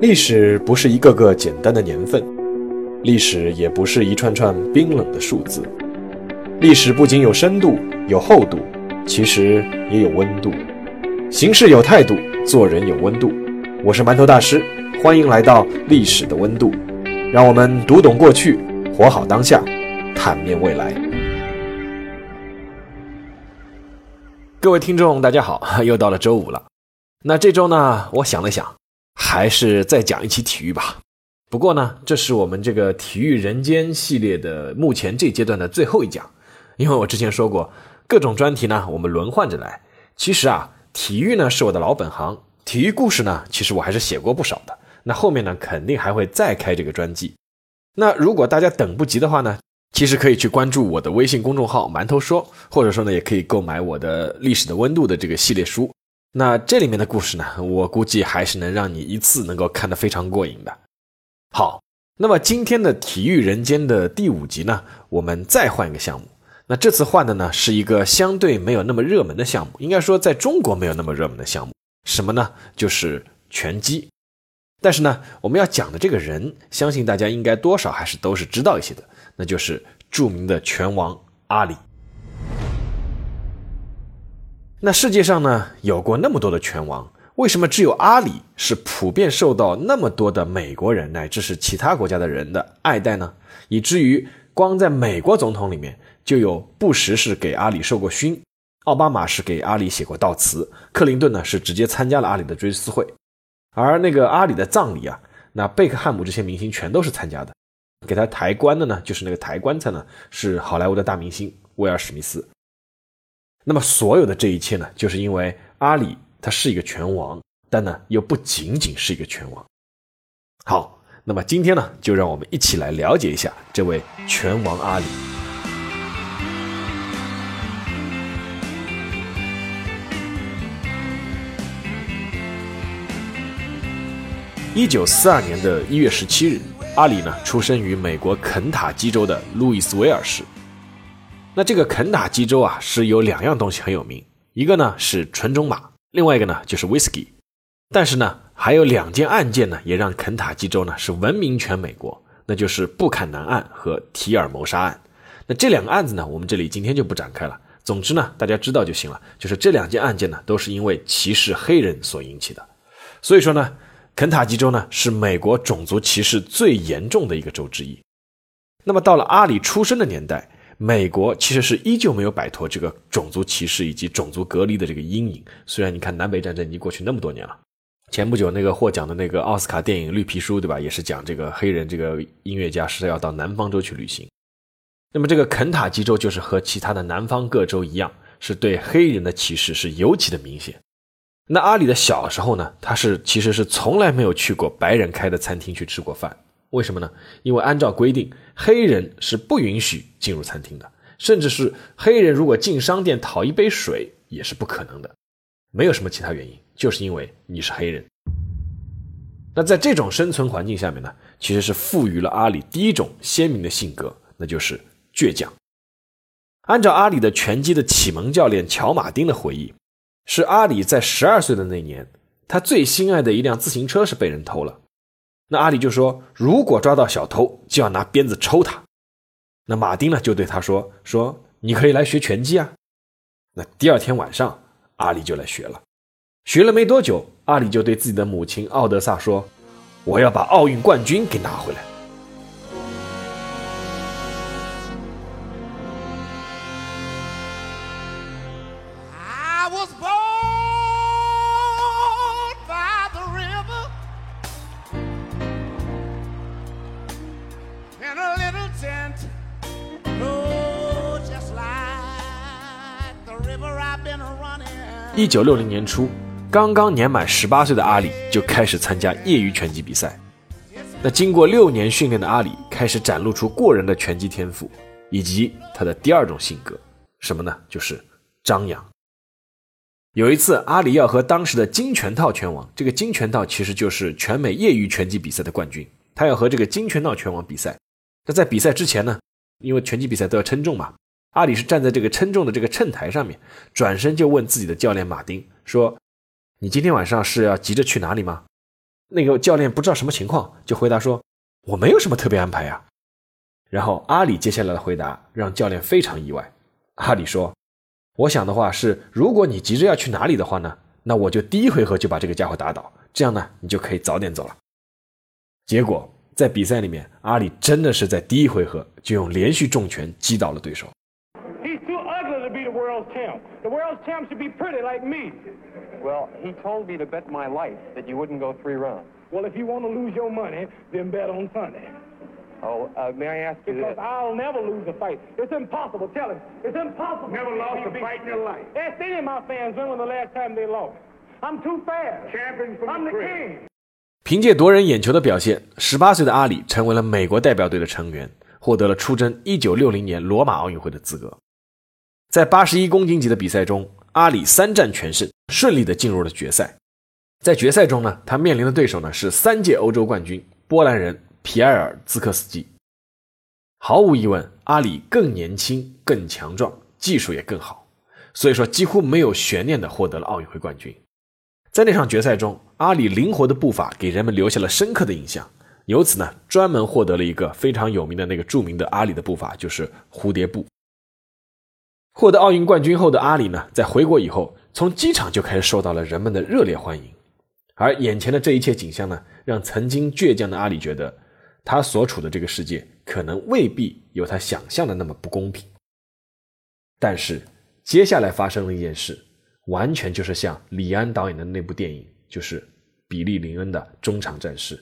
历史不是一个个简单的年份，历史也不是一串串冰冷的数字。历史不仅有深度、有厚度，其实也有温度。行事有态度，做人有温度。我是馒头大师，欢迎来到历史的温度，让我们读懂过去，活好当下，坦面未来。各位听众，大家好，又到了周五了。那这周呢，我想了想。还是再讲一期体育吧。不过呢，这是我们这个体育人间系列的目前这阶段的最后一讲，因为我之前说过，各种专题呢我们轮换着来。其实啊，体育呢是我的老本行，体育故事呢其实我还是写过不少的。那后面呢肯定还会再开这个专辑。那如果大家等不及的话呢，其实可以去关注我的微信公众号“馒头说”，或者说呢也可以购买我的《历史的温度》的这个系列书。那这里面的故事呢，我估计还是能让你一次能够看得非常过瘾的。好，那么今天的体育人间的第五集呢，我们再换一个项目。那这次换的呢，是一个相对没有那么热门的项目，应该说在中国没有那么热门的项目。什么呢？就是拳击。但是呢，我们要讲的这个人，相信大家应该多少还是都是知道一些的，那就是著名的拳王阿里。那世界上呢，有过那么多的拳王，为什么只有阿里是普遍受到那么多的美国人乃至是其他国家的人的爱戴呢？以至于光在美国总统里面就有布什是给阿里受过勋，奥巴马是给阿里写过悼词，克林顿呢是直接参加了阿里的追思会，而那个阿里的葬礼啊，那贝克汉姆这些明星全都是参加的，给他抬棺的呢，就是那个抬棺材呢，是好莱坞的大明星威尔史密斯。那么，所有的这一切呢，就是因为阿里他是一个拳王，但呢又不仅仅是一个拳王。好，那么今天呢，就让我们一起来了解一下这位拳王阿里。一九四二年的一月十七日，阿里呢出生于美国肯塔基州的路易斯维尔市。那这个肯塔基州啊，是有两样东西很有名，一个呢是纯种马，另外一个呢就是 whisky。但是呢，还有两件案件呢，也让肯塔基州呢是闻名全美国，那就是布坎南案和提尔谋杀案。那这两个案子呢，我们这里今天就不展开了。总之呢，大家知道就行了。就是这两件案件呢，都是因为歧视黑人所引起的。所以说呢，肯塔基州呢是美国种族歧视最严重的一个州之一。那么到了阿里出生的年代。美国其实是依旧没有摆脱这个种族歧视以及种族隔离的这个阴影。虽然你看南北战争已经过去那么多年了，前不久那个获奖的那个奥斯卡电影《绿皮书》，对吧？也是讲这个黑人这个音乐家是要到南方州去旅行。那么这个肯塔基州就是和其他的南方各州一样，是对黑人的歧视是尤其的明显。那阿里的小时候呢，他是其实是从来没有去过白人开的餐厅去吃过饭。为什么呢？因为按照规定，黑人是不允许进入餐厅的，甚至是黑人如果进商店讨一杯水也是不可能的。没有什么其他原因，就是因为你是黑人。那在这种生存环境下面呢，其实是赋予了阿里第一种鲜明的性格，那就是倔强。按照阿里的拳击的启蒙教练乔马丁的回忆，是阿里在十二岁的那年，他最心爱的一辆自行车是被人偷了。那阿里就说：“如果抓到小偷，就要拿鞭子抽他。”那马丁呢，就对他说：“说你可以来学拳击啊。”那第二天晚上，阿里就来学了。学了没多久，阿里就对自己的母亲奥德萨说：“我要把奥运冠军给拿回来。”一九六零年初，刚刚年满十八岁的阿里就开始参加业余拳击比赛。那经过六年训练的阿里开始展露出过人的拳击天赋，以及他的第二种性格，什么呢？就是张扬。有一次，阿里要和当时的金拳套拳王，这个金拳套其实就是全美业余拳击比赛的冠军，他要和这个金拳套拳王比赛。那在比赛之前呢，因为拳击比赛都要称重嘛。阿里是站在这个称重的这个秤台上面，转身就问自己的教练马丁说：“你今天晚上是要急着去哪里吗？”那个教练不知道什么情况，就回答说：“我没有什么特别安排呀。”然后阿里接下来的回答让教练非常意外。阿里说：“我想的话是，如果你急着要去哪里的话呢，那我就第一回合就把这个家伙打倒，这样呢，你就可以早点走了。”结果在比赛里面，阿里真的是在第一回合就用连续重拳击倒了对手。The world champ should be pretty like me. Well, he told me to bet my life that you wouldn't go three rounds. Well, if you want to lose your money, then bet on Sunday. Oh, uh, may I ask you Because this? I'll never lose a fight. It's impossible. Tell him. It's impossible. Never lost a fight in your life. Ask any of my fans when was the last time they lost. I'm too fast. Champion from I'm the the crib. king. 凭借夺人眼球的表现，十八岁的阿里成为了美国代表队的成员，获得了出征一九六零年罗马奥运会的资格。 在八十一公斤级的比赛中，阿里三战全胜，顺利的进入了决赛。在决赛中呢，他面临的对手呢是三届欧洲冠军波兰人皮埃尔兹克斯基。毫无疑问，阿里更年轻、更强壮，技术也更好，所以说几乎没有悬念的获得了奥运会冠军。在那场决赛中，阿里灵活的步伐给人们留下了深刻的印象，由此呢，专门获得了一个非常有名的那个著名的阿里的步伐，就是蝴蝶步。获得奥运冠军后的阿里呢，在回国以后，从机场就开始受到了人们的热烈欢迎。而眼前的这一切景象呢，让曾经倔强的阿里觉得，他所处的这个世界可能未必有他想象的那么不公平。但是接下来发生了一件事，完全就是像李安导演的那部电影，就是比利林恩的《中场战事》。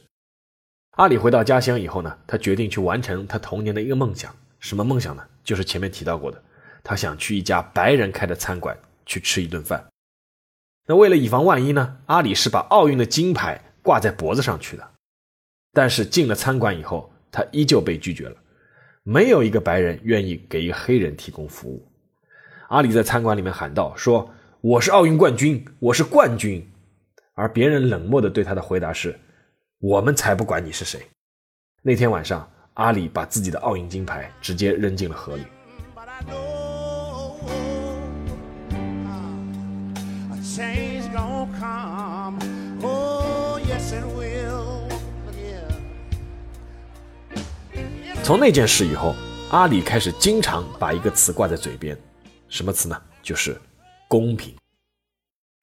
阿里回到家乡以后呢，他决定去完成他童年的一个梦想。什么梦想呢？就是前面提到过的，他想去一家白人开的餐馆去吃一顿饭。那为了以防万一呢，阿里是把奥运的金牌挂在脖子上去的。但是进了餐馆以后，他依旧被拒绝了，没有一个白人愿意给一个黑人提供服务。阿里在餐馆里面喊道：“说我是奥运冠军，我是冠军。”而别人冷漠的对他的回答是：“我们才不管你是谁。”那天晚上，阿里把自己的奥运金牌直接扔进了河里。Say go come. Oh, yes, it will. Yeah. 从那件事以后，阿里开始经常把一个词挂在嘴边，什么词呢？就是公平。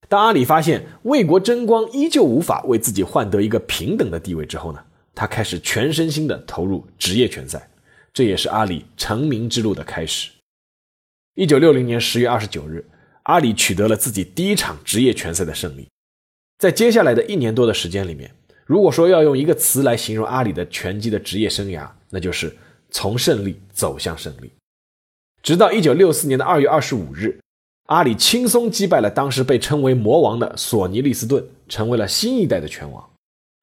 当阿里发现为国争光依旧无法为自己换得一个平等的地位之后呢，他开始全身心的投入职业拳赛，这也是阿里成名之路的开始。一九六零年十月二十九日，阿里取得了自己第一场职业拳赛的胜利。在接下来的一年多的时间里面，如果说要用一个词来形容阿里的拳击的职业生涯，那就是从胜利走向胜利。直到一九六四年的二月二十五日，阿里轻松击败了当时被称为魔王的索尼利斯顿，成为了新一代的拳王。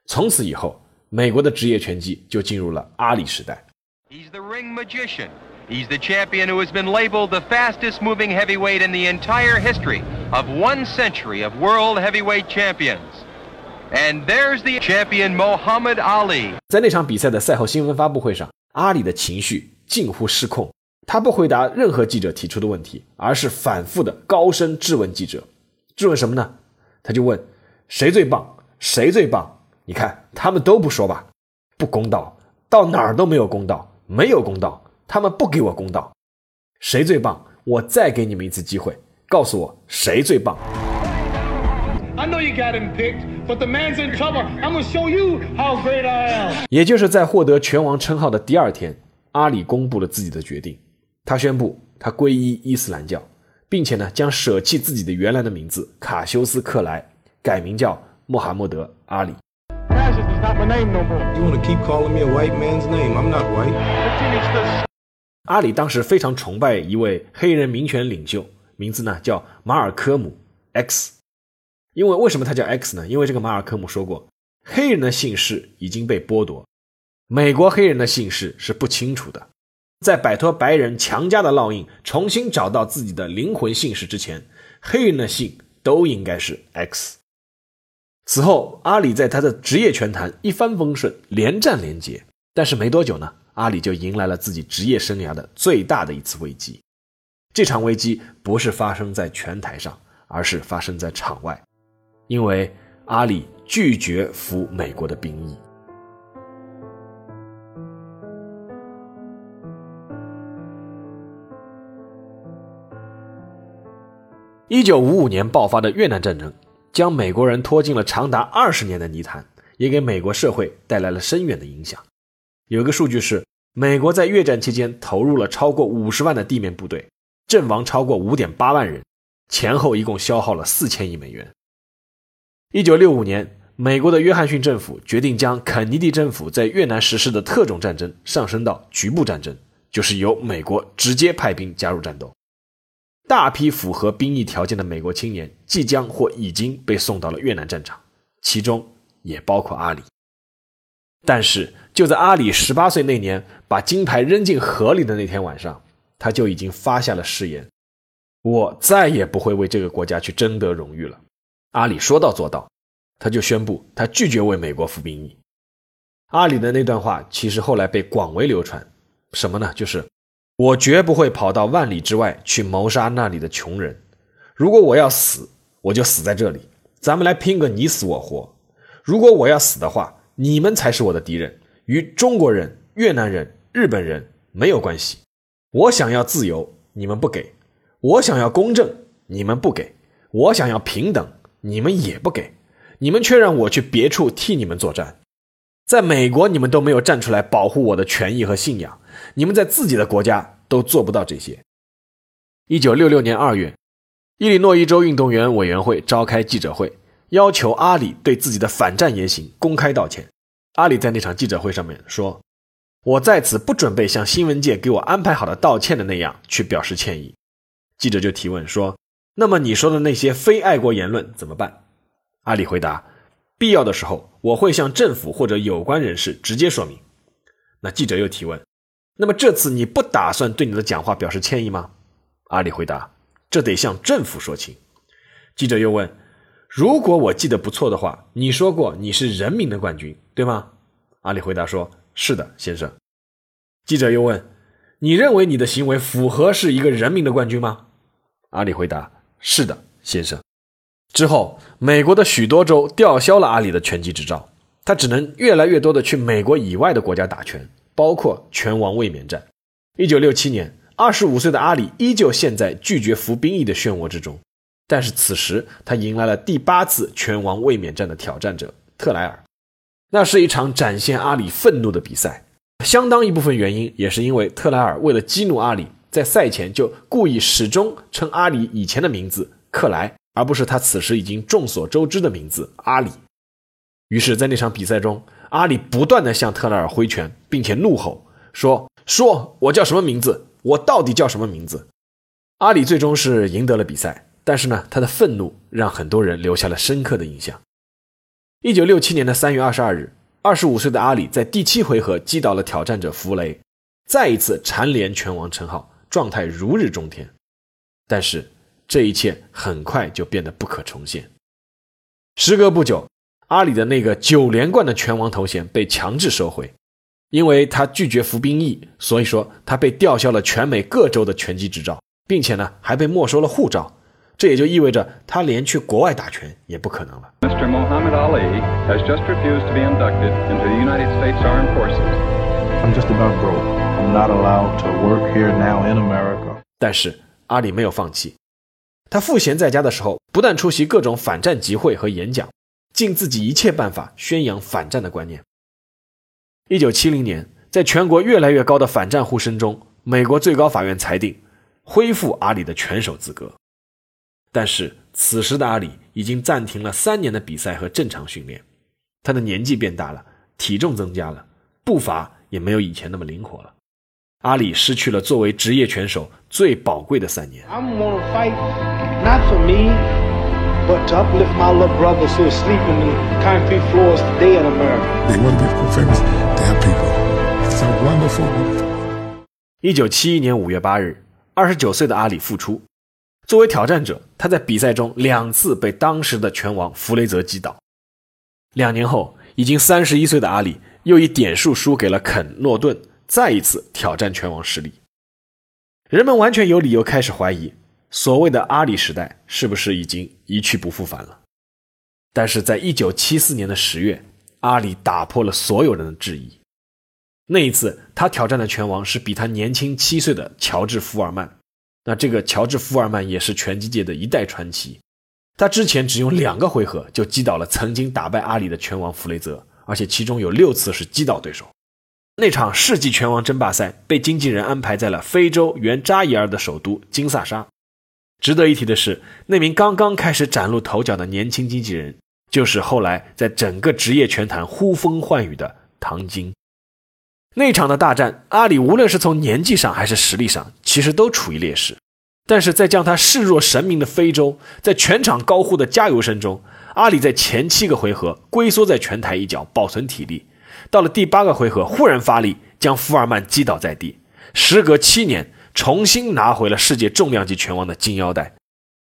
从此以后，美国的职业拳击就进入了阿里时代。He's the ring magician. He's the champion who has been labeled the fastest moving heavyweight in the entire history of one century of world heavyweight champions. And there's the champion Muhammad Ali. 在那场比赛的赛后新闻发布会上，阿里的情绪近乎失控，他不回答任何记者提出的问题，而是反复的高声质问记者。质问什么呢？他就问谁最棒，谁最棒？你看他们都不说吧，不公道，到哪儿都没有公道，没有公道，他们不给我公道。谁最棒？我再给你们一次机会，告诉我谁最棒。I know you got him picked, but the man's in trouble. I'm gonna show you how great I am. 也就是在获得拳王称号的第二天，阿里公布了自己的决定。他宣布他皈依伊斯兰教，并且呢将舍弃自己的原来的名字卡修斯·克莱，改名叫穆罕默德·阿里。阿里当时非常崇拜一位黑人民权领袖，名字呢叫马尔科姆 X。因为为什么他叫 X 呢？因为这个马尔科姆说过，黑人的姓氏已经被剥夺，美国黑人的姓氏是不清楚的。在摆脱白人强加的烙印，重新找到自己的灵魂姓氏之前，黑人的姓都应该是 X。此后，阿里在他的职业拳坛一帆风顺，连战连捷。但是没多久呢，阿里就迎来了自己职业生涯的最大的一次危机。这场危机不是发生在拳台上，而是发生在场外。因为阿里拒绝服美国的兵役。一九五五年爆发的越南战争，将美国人拖进了长达二十年的泥潭，也给美国社会带来了深远的影响。有一个数据是，美国在越战期间投入了超过五十万的地面部队，阵亡超过五点八万人，前后一共消耗了四千亿美元。一九六五年，美国的约翰逊政府决定将肯尼迪政府在越南实施的特种战争上升到局部战争，就是由美国直接派兵加入战斗。大批符合兵役条件的美国青年即将或已经被送到了越南战场，其中也包括阿里。但是就在阿里十八岁那年把金牌扔进河里的那天晚上，他就已经发下了誓言：“我再也不会为这个国家去争得荣誉了。”阿里说到做到，他就宣布他拒绝为美国服兵役。阿里的那段话其实后来被广为流传，什么呢？就是。我绝不会跑到万里之外去谋杀那里的穷人。如果我要死，我就死在这里。咱们来拼个你死我活。如果我要死的话，你们才是我的敌人，与中国人、越南人、日本人没有关系。我想要自由，你们不给；我想要公正，你们不给；我想要平等，你们也不给。你们却让我去别处替你们作战。在美国，你们都没有站出来保护我的权益和信仰。你们在自己的国家都做不到这些。一九六六年二月，伊利诺伊州运动员委员会召开记者会，要求阿里对自己的反战言行公开道歉。阿里在那场记者会上面说：“我在此不准备像新闻界给我安排好的道歉的那样去表示歉意。”记者就提问说：“那么你说的那些非爱国言论怎么办？”阿里回答：“必要的时候，我会向政府或者有关人士直接说明。”那记者又提问。那么这次你不打算对你的讲话表示歉意吗？阿里回答：“这得向政府说清。”记者又问：“如果我记得不错的话，你说过你是人民的冠军，对吗？”阿里回答说：“是的，先生。”记者又问：“你认为你的行为符合是一个人民的冠军吗？”阿里回答：“是的，先生。”之后，美国的许多州吊销了阿里的拳击执照，他只能越来越多的去美国以外的国家打拳。包括拳王卫冕战。一九六七年，二十五岁的阿里依旧陷在拒绝服兵役的漩涡之中，但是此时他迎来了第八次拳王卫冕战的挑战者特莱尔。那是一场展现阿里愤怒的比赛，相当一部分原因也是因为特莱尔为了激怒阿里，在赛前就故意始终称阿里以前的名字克莱，而不是他此时已经众所周知的名字阿里。于是，在那场比赛中。阿里不断地向特莱尔挥拳，并且怒吼说：“说我叫什么名字？我到底叫什么名字？”阿里最终是赢得了比赛，但是呢，他的愤怒让很多人留下了深刻的印象。一九六七年的三月二十二日，二十五岁的阿里在第七回合击倒了挑战者弗雷，再一次蝉联拳王称号，状态如日中天。但是这一切很快就变得不可重现。时隔不久。阿里的那个九连冠的拳王头衔被强制收回，因为他拒绝服兵役，所以说他被吊销了全美各州的拳击执照，并且呢还被没收了护照。这也就意味着他连去国外打拳也不可能了。Mr. Muhammad Ali has just refused to be inducted into the United States Armed Forces. I'm just about broke. I'm not allowed to work here now in America. 但是阿里没有放弃，他赋闲在家的时候，不但出席各种反战集会和演讲。尽自己一切办法宣扬反战的观念。一九七零年，在全国越来越高的反战呼声中，美国最高法院裁定恢复阿里的拳手资格。但是，此时的阿里已经暂停了三年的比赛和正常训练，他的年纪变大了，体重增加了，步伐也没有以前那么灵活了。阿里失去了作为职业拳手最宝贵的三年。but to uplift my little brothers who are sleeping in concrete floors today in America. They want to be famous. They have people. It's a wonderful. 一九七一年五月八日，二十九岁的阿里复出。作为挑战者，他在比赛中两次被当时的拳王弗雷泽击倒。两年后，已经三十一岁的阿里又以点数输给了肯诺顿，再一次挑战拳王失利。人们完全有理由开始怀疑。所谓的阿里时代是不是已经一去不复返了？但是在一九七四年的十月，阿里打破了所有人的质疑。那一次，他挑战的拳王是比他年轻七岁的乔治·福尔曼。那这个乔治·福尔曼也是拳击界的一代传奇。他之前只用两个回合就击倒了曾经打败阿里的拳王弗雷泽，而且其中有六次是击倒对手。那场世纪拳王争霸赛被经纪人安排在了非洲原扎伊尔的首都金萨沙。值得一提的是，那名刚刚开始崭露头角的年轻经纪人，就是后来在整个职业拳坛呼风唤雨的唐晶。那场的大战，阿里无论是从年纪上还是实力上，其实都处于劣势。但是在将他视若神明的非洲，在全场高呼的加油声中，阿里在前七个回合龟缩在拳台一角保存体力，到了第八个回合忽然发力，将福尔曼击倒在地。时隔七年，重新拿回了世界重量级拳王的金腰带。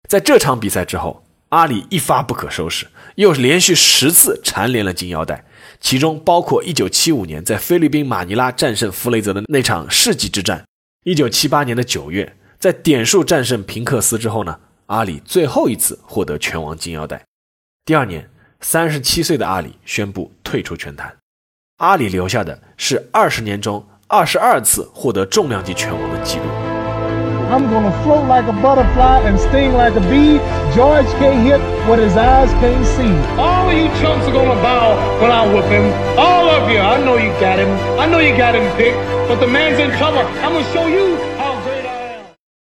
在这场比赛之后，阿里一发不可收拾，又连续十次蝉联了金腰带。其中包括1975年在菲律宾马尼拉战胜弗雷泽的那场世纪之战；1978年的九月，在点数战胜平克斯之后呢，阿里最后一次获得拳王金腰带。第二年，37岁的阿里宣布退出拳坛。阿里留下的是二十年中二十二次获得重量级拳王的记录。I'm gonna float like a butterfly and sting like a bee. George can't hit what his eyes can't see. All of you chumps are gonna bow when I whip him. All of you. I know you got him. I know you got him picked. But the man's in trouble. I'm gonna show you how great I am.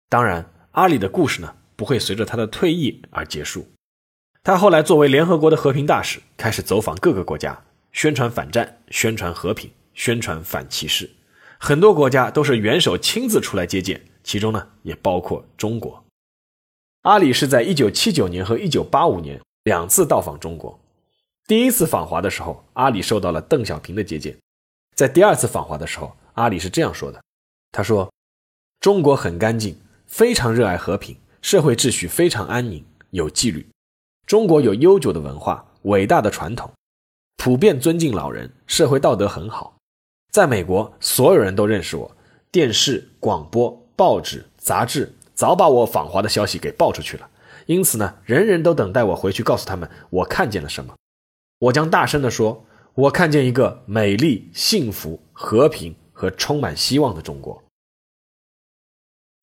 当然，阿里的故事呢，不会随着他的退役而结束。他后来作为联合国的和平大使，开始走访各个国家，宣传反战，宣传和平，宣传反歧视。很多国家都是元首亲自出来接见。其中呢，也包括中国。阿里是在1979年和1985年两次到访中国。第一次访华的时候，阿里受到了邓小平的接见。在第二次访华的时候，阿里是这样说的：“他说，中国很干净，非常热爱和平，社会秩序非常安宁，有纪律。中国有悠久的文化，伟大的传统，普遍尊敬老人，社会道德很好。在美国，所有人都认识我，电视、广播。”报纸、杂志早把我访华的消息给报出去了，因此呢，人人都等待我回去告诉他们我看见了什么。我将大声地说：“我看见一个美丽、幸福、和平和充满希望的中国。”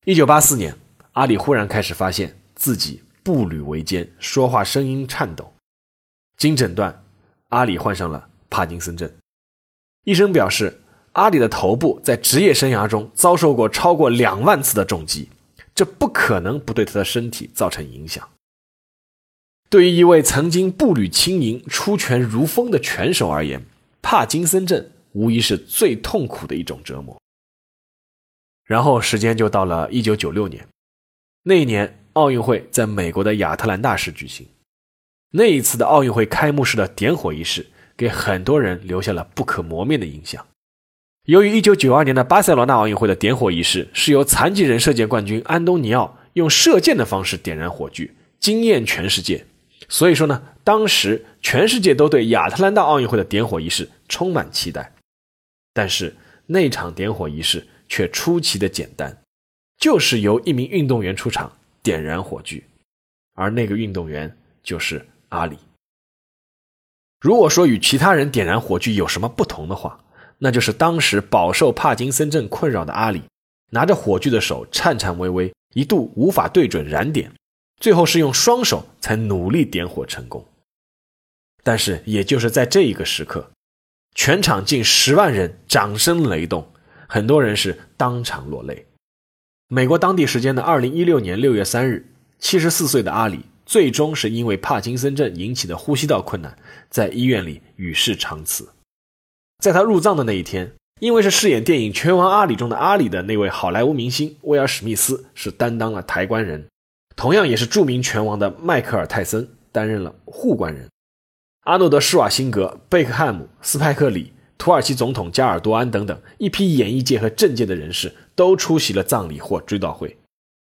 一九八四年，阿里忽然开始发现自己步履维艰，说话声音颤抖。经诊断，阿里患上了帕金森症。医生表示。阿里的头部在职业生涯中遭受过超过两万次的重击，这不可能不对他的身体造成影响。对于一位曾经步履轻盈、出拳如风的拳手而言，帕金森症无疑是最痛苦的一种折磨。然后时间就到了一九九六年，那一年奥运会在美国的亚特兰大市举行，那一次的奥运会开幕式的点火仪式给很多人留下了不可磨灭的印象。由于1992年的巴塞罗那奥运会的点火仪式是由残疾人射箭冠军安东尼奥用射箭的方式点燃火炬，惊艳全世界，所以说呢，当时全世界都对亚特兰大奥运会的点火仪式充满期待。但是那场点火仪式却出奇的简单，就是由一名运动员出场点燃火炬，而那个运动员就是阿里。如果说与其他人点燃火炬有什么不同的话，那就是当时饱受帕金森症困扰的阿里，拿着火炬的手颤颤巍巍，一度无法对准燃点，最后是用双手才努力点火成功。但是，也就是在这一个时刻，全场近十万人掌声雷动，很多人是当场落泪。美国当地时间的二零一六年六月三日，七十四岁的阿里最终是因为帕金森症引起的呼吸道困难，在医院里与世长辞。在他入葬的那一天，因为是饰演电影《拳王阿里》中的阿里的那位好莱坞明星威尔史密斯是担当了抬棺人，同样也是著名拳王的迈克尔泰森担任了护棺人，阿诺德施瓦辛格、贝克汉姆、斯派克里、土耳其总统加尔多安等等一批演艺界和政界的人士都出席了葬礼或追悼会，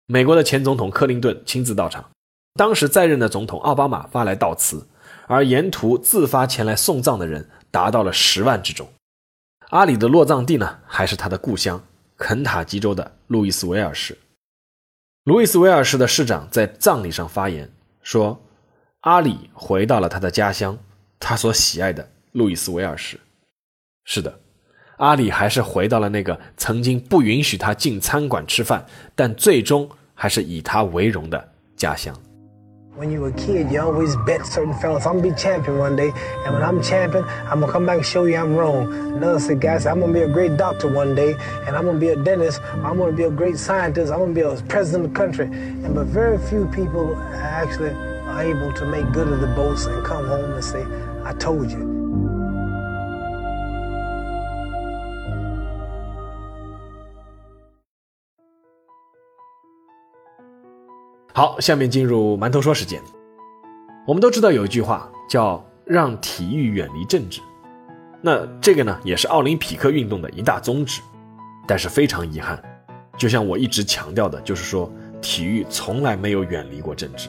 美国的前总统克林顿亲自到场，当时在任的总统奥巴马发来悼词，而沿途自发前来送葬的人。达到了十万之众。阿里的落葬地呢，还是他的故乡肯塔基州的路易斯维尔市。路易斯维尔市的市长在葬礼上发言说：“阿里回到了他的家乡，他所喜爱的路易斯维尔市。是的，阿里还是回到了那个曾经不允许他进餐馆吃饭，但最终还是以他为荣的家乡。When you were a kid, you always bet certain fellas, I'm gonna be champion one day. And when I'm champion, I'm gonna come back and show you I'm wrong. Another said, guys, I'm gonna be a great doctor one day. And I'm gonna be a dentist. I'm gonna be a great scientist. I'm gonna be a president of the country. And but very few people actually are able to make good of the boast and come home and say, I told you. 好，下面进入馒头说时间。我们都知道有一句话叫“让体育远离政治”，那这个呢也是奥林匹克运动的一大宗旨。但是非常遗憾，就像我一直强调的，就是说体育从来没有远离过政治。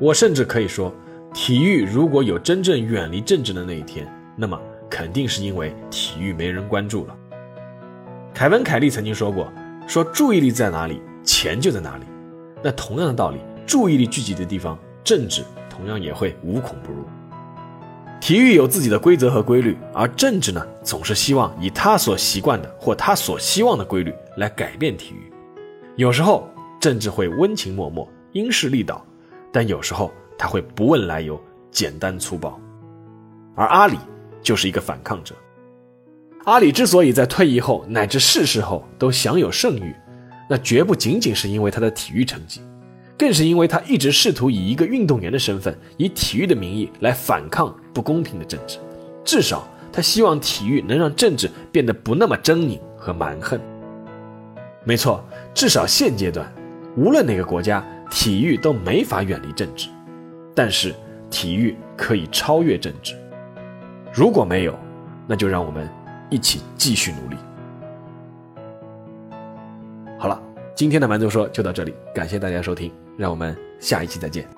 我甚至可以说，体育如果有真正远离政治的那一天，那么肯定是因为体育没人关注了。凯文·凯利曾经说过：“说注意力在哪里，钱就在哪里。”那同样的道理，注意力聚集的地方，政治同样也会无孔不入。体育有自己的规则和规律，而政治呢，总是希望以他所习惯的或他所希望的规律来改变体育。有时候政治会温情脉脉、因势利导，但有时候他会不问来由、简单粗暴。而阿里就是一个反抗者。阿里之所以在退役后乃至逝世后都享有盛誉，那绝不仅仅是因为他的体育成绩，更是因为他一直试图以一个运动员的身份，以体育的名义来反抗不公平的政治。至少他希望体育能让政治变得不那么狰狞和蛮横。没错，至少现阶段，无论哪个国家，体育都没法远离政治，但是体育可以超越政治。如果没有，那就让我们一起继续努力。好了，今天的蛮族说就到这里，感谢大家收听，让我们下一期再见。